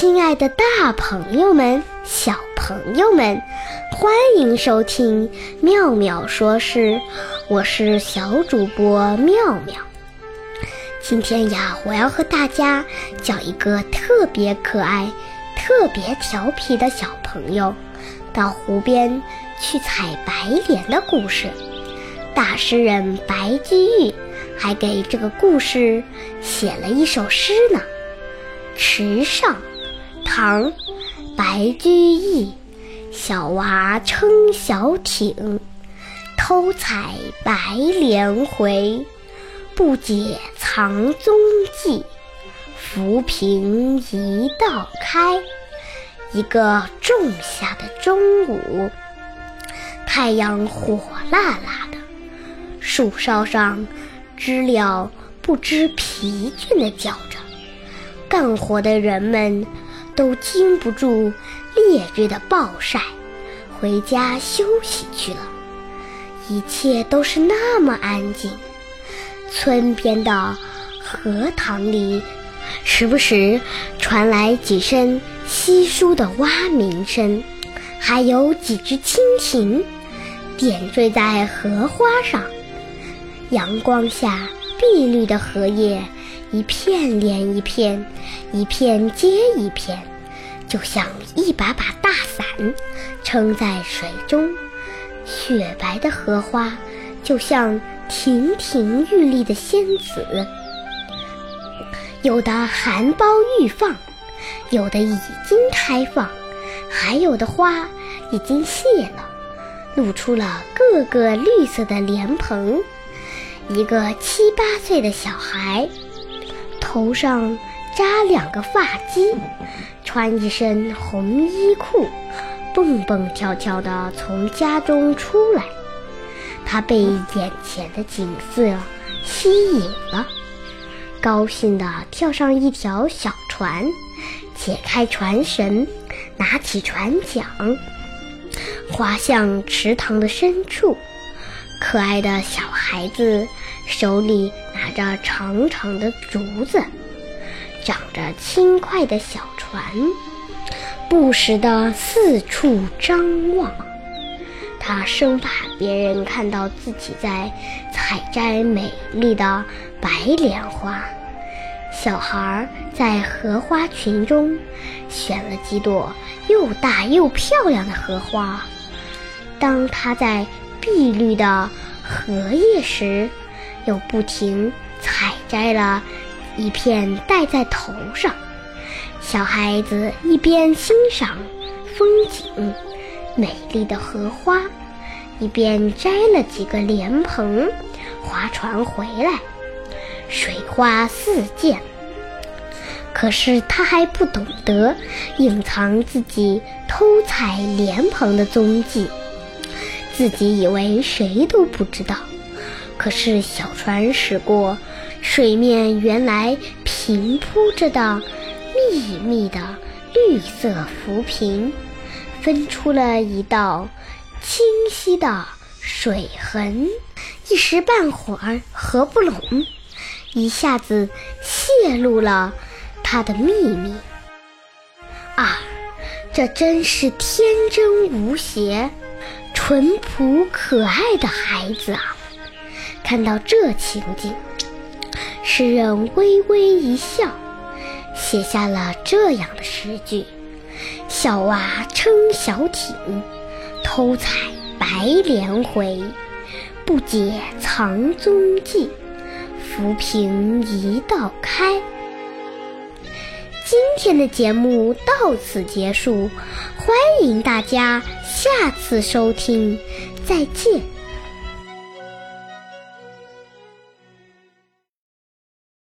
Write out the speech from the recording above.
亲爱的，大朋友们、小朋友们，欢迎收听妙妙说事，我是小主播妙妙。今天呀，我要和大家讲一个特别可爱、特别调皮的小朋友到湖边去采白莲的故事。大诗人白居易还给这个故事写了一首诗呢，《池上》。唐，白居易。小娃撑小艇，偷采白莲回。不解藏踪迹，浮萍一道开。一个仲夏的中午，太阳火辣辣的，树梢上知了不知疲倦地叫着，干活的人们。都经不住烈日的暴晒，回家休息去了。一切都是那么安静。村边的荷塘里，时不时传来几声稀疏的蛙鸣声，还有几只蜻蜓点缀在荷花上。阳光下，碧绿的荷叶。一片连一片，一片接一片，就像一把把大伞撑在水中。雪白的荷花就像亭亭玉立的仙子，有的含苞欲放，有的已经开放，还有的花已经谢了，露出了个个绿色的莲蓬。一个七八岁的小孩。头上扎两个发髻，穿一身红衣裤，蹦蹦跳跳地从家中出来。他被眼前的景色吸引了，高兴地跳上一条小船，解开船绳，拿起船桨，划向池塘的深处。可爱的小孩子。手里拿着长长的竹子，长着轻快的小船，不时地四处张望。他生怕别人看到自己在采摘美丽的白莲花。小孩在荷花群中选了几朵又大又漂亮的荷花。当他在碧绿的荷叶时，又不停采摘了一片戴在头上，小孩子一边欣赏风景、美丽的荷花，一边摘了几个莲蓬，划船回来，水花四溅。可是他还不懂得隐藏自己偷采莲蓬的踪迹，自己以为谁都不知道。可是小船驶过，水面原来平铺着的密密的绿色浮萍，分出了一道清晰的水痕。一时半会儿合不拢，一下子泄露了他的秘密。啊，这真是天真无邪、淳朴可爱的孩子啊！看到这情景，诗人微微一笑，写下了这样的诗句：“小娃撑小艇，偷采白莲回。不解藏踪迹，浮萍一道开。”今天的节目到此结束，欢迎大家下次收听，再见。